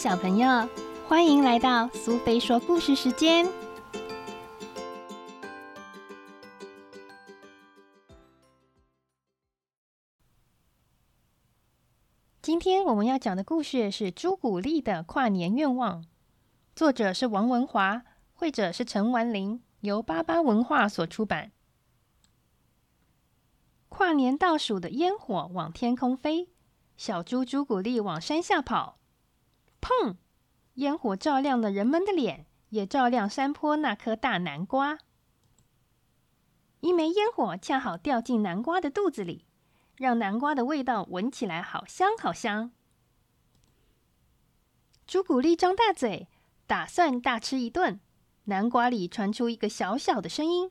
小朋友，欢迎来到苏菲说故事时间。今天我们要讲的故事是朱古力的跨年愿望，作者是王文华，绘者是陈完林，由巴巴文化所出版。跨年倒数的烟火往天空飞，小猪朱古力往山下跑。砰！烟火照亮了人们的脸，也照亮山坡那颗大南瓜。一枚烟火恰好掉进南瓜的肚子里，让南瓜的味道闻起来好香好香。朱古力张大嘴，打算大吃一顿。南瓜里传出一个小小的声音。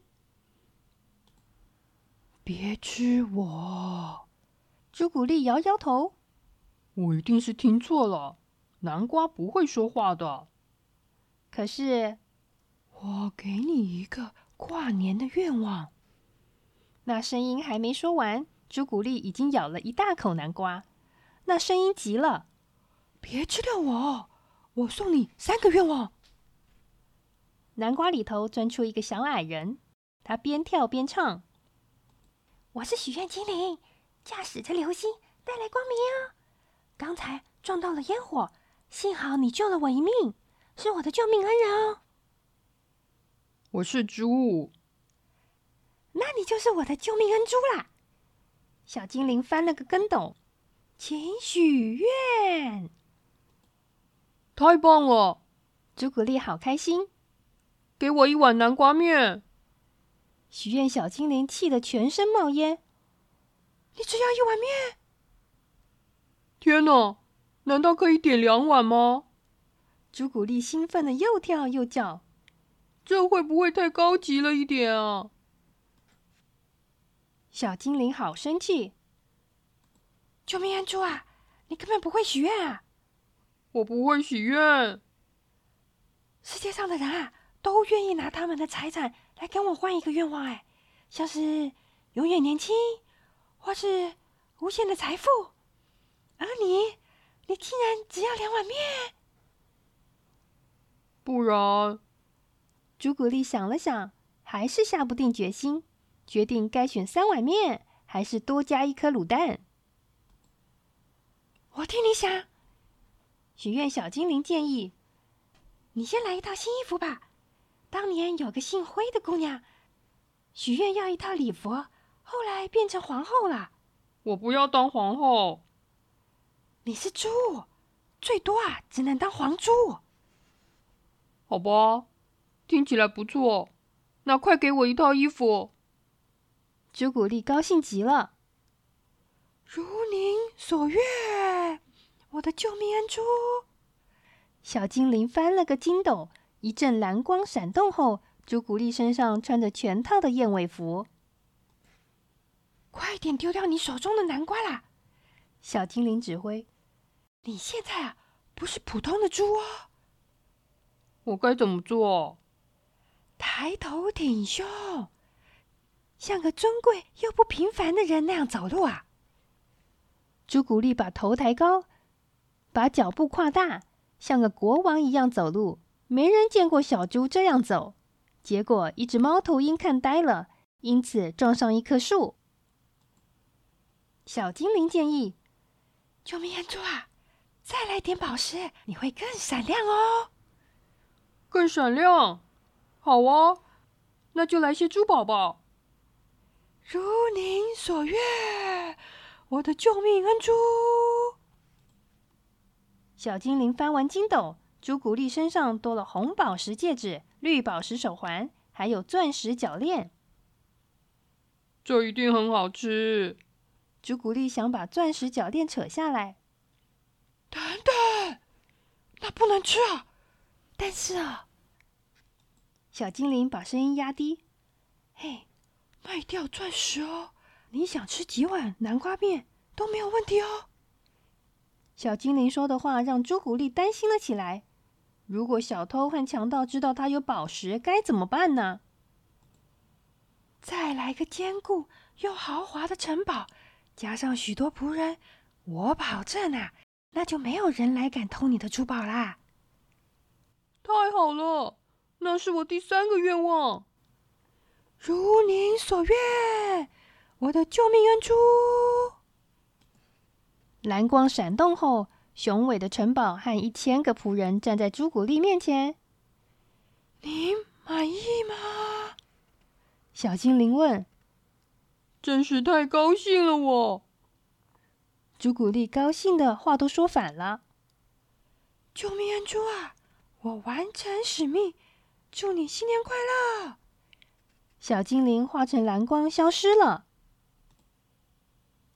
别吃我！朱古力摇摇头，我一定是听错了。南瓜不会说话的。可是，我给你一个跨年的愿望。那声音还没说完，朱古力已经咬了一大口南瓜。那声音急了：“别吃掉我！我送你三个愿望。”南瓜里头钻出一个小矮人，他边跳边唱。我是许愿精灵，驾驶着流星带来光明啊。刚才撞到了烟火，幸好你救了我一命，是我的救命恩人哦。我是猪，那你就是我的救命恩猪啦。小精灵翻了个跟斗，请许愿。太棒了，朱古力好开心，给我一碗南瓜面。许愿小精灵气得全身冒烟。你只要一碗面？天哪！难道可以点两碗吗？朱古力兴奋的又跳又叫。这会不会太高级了一点啊？小精灵好生气！救命恩猪啊！你根本不会许愿啊！我不会许愿。世界上的人啊，都愿意拿他们的财产。来跟我换一个愿望，哎，像是永远年轻，或是无限的财富。而你，你竟然只要两碗面？不然，朱古力想了想，还是下不定决心，决定该选三碗面，还是多加一颗卤蛋。我替你想。许愿小精灵建议：你先来一套新衣服吧。当年有个姓灰的姑娘，许愿要一套礼服，后来变成皇后了。我不要当皇后。你是猪，最多啊，只能当黄猪。好吧，听起来不错。那快给我一套衣服。朱古力高兴极了。如您所愿，我的救命恩珠。小精灵翻了个筋斗。一阵蓝光闪动后，朱古力身上穿着全套的燕尾服。快点丢掉你手中的南瓜啦！小精灵指挥：“你现在啊，不是普通的猪哦。”我该怎么做？抬头挺胸，像个尊贵又不平凡的人那样走路啊！朱古力把头抬高，把脚步跨大，像个国王一样走路。没人见过小猪这样走，结果一只猫头鹰看呆了，因此撞上一棵树。小精灵建议：“救命！猪啊，再来点宝石，你会更闪亮哦。”更闪亮，好啊，那就来些珠宝吧。如您所愿，我的救命恩珠。小精灵翻完筋斗。朱古力身上多了红宝石戒指、绿宝石手环，还有钻石脚链。这一定很好吃。朱古力想把钻石脚链扯下来。等等，那不能吃啊！但是啊，小精灵把声音压低：“嘿，卖掉钻石哦！你想吃几碗南瓜面都没有问题哦。”小精灵说的话让朱古力担心了起来。如果小偷和强盗知道他有宝石，该怎么办呢？再来个坚固又豪华的城堡，加上许多仆人，我保证啊，那就没有人来敢偷你的珠宝啦。太好了，那是我第三个愿望。如您所愿，我的救命恩珠。蓝光闪动后，雄伟的城堡和一千个仆人站在朱古力面前。您满意吗？小精灵问。真是太高兴了，我。朱古力高兴的话都说反了。救命恩珠啊！我完成使命，祝你新年快乐！小精灵化成蓝光消失了。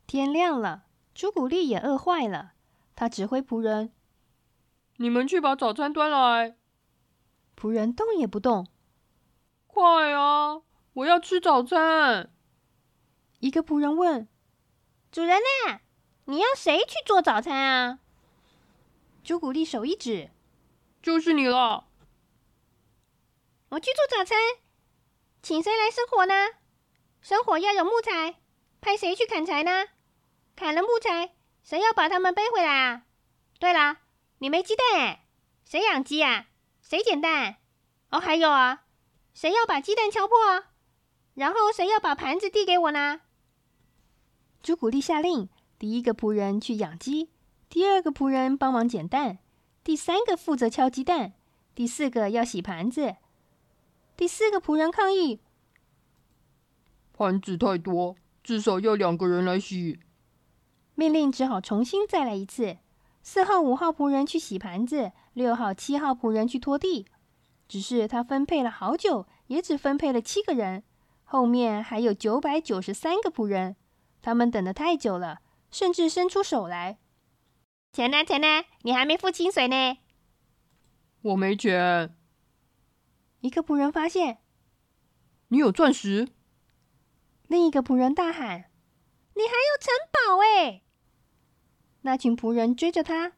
天亮了，朱古力也饿坏了，他指挥仆人：“你们去把早餐端来。”仆人动也不动。快啊！我要吃早餐。一个仆人问：“主人呢？你要谁去做早餐啊？”朱古力手一指。就是你了，我去做早餐，请谁来生火呢？生火要有木材，派谁去砍柴呢？砍了木材，谁要把它们背回来啊？对了，你没鸡蛋哎，谁养鸡啊？谁捡蛋？哦，还有啊，谁要把鸡蛋敲破？然后谁要把盘子递给我呢？朱古力下令，第一个仆人去养鸡，第二个仆人帮忙捡蛋。第三个负责敲鸡蛋，第四个要洗盘子。第四个仆人抗议：“盘子太多，至少要两个人来洗。”命令只好重新再来一次。四号、五号仆人去洗盘子，六号、七号仆人去拖地。只是他分配了好久，也只分配了七个人。后面还有九百九十三个仆人，他们等得太久了，甚至伸出手来。钱呢？钱呢？你还没付清水呢。我没钱。一个仆人发现，你有钻石。另一个仆人大喊：“你还有城堡哎！”那群仆人追着他，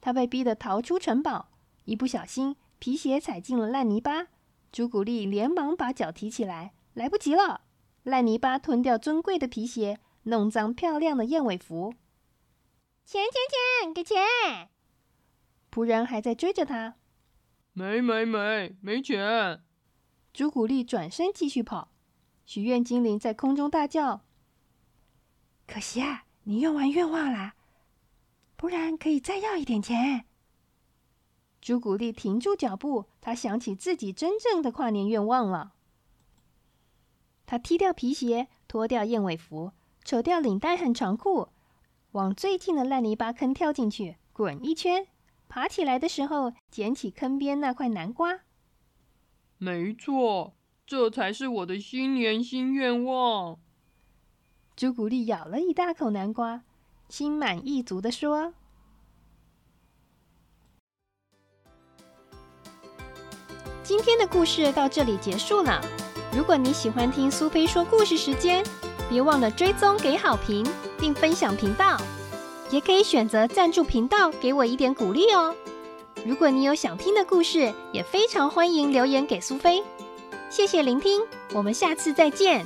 他被逼得逃出城堡，一不小心皮鞋踩进了烂泥巴。朱古力连忙把脚提起来，来不及了，烂泥巴吞掉尊贵的皮鞋，弄脏漂亮的燕尾服。钱钱钱，给钱！仆人还在追着他。没没没，没钱！朱古力转身继续跑。许愿精灵在空中大叫：“可惜啊，你用完愿望啦，不然可以再要一点钱。”朱古力停住脚步，他想起自己真正的跨年愿望了。他踢掉皮鞋，脱掉燕尾服，扯掉领带和长裤。往最近的烂泥巴坑跳进去，滚一圈，爬起来的时候捡起坑边那块南瓜。没错，这才是我的新年新愿望。朱古力咬了一大口南瓜，心满意足的说：“今天的故事到这里结束了。如果你喜欢听苏菲说故事时间。”别忘了追踪、给好评，并分享频道，也可以选择赞助频道，给我一点鼓励哦。如果你有想听的故事，也非常欢迎留言给苏菲。谢谢聆听，我们下次再见。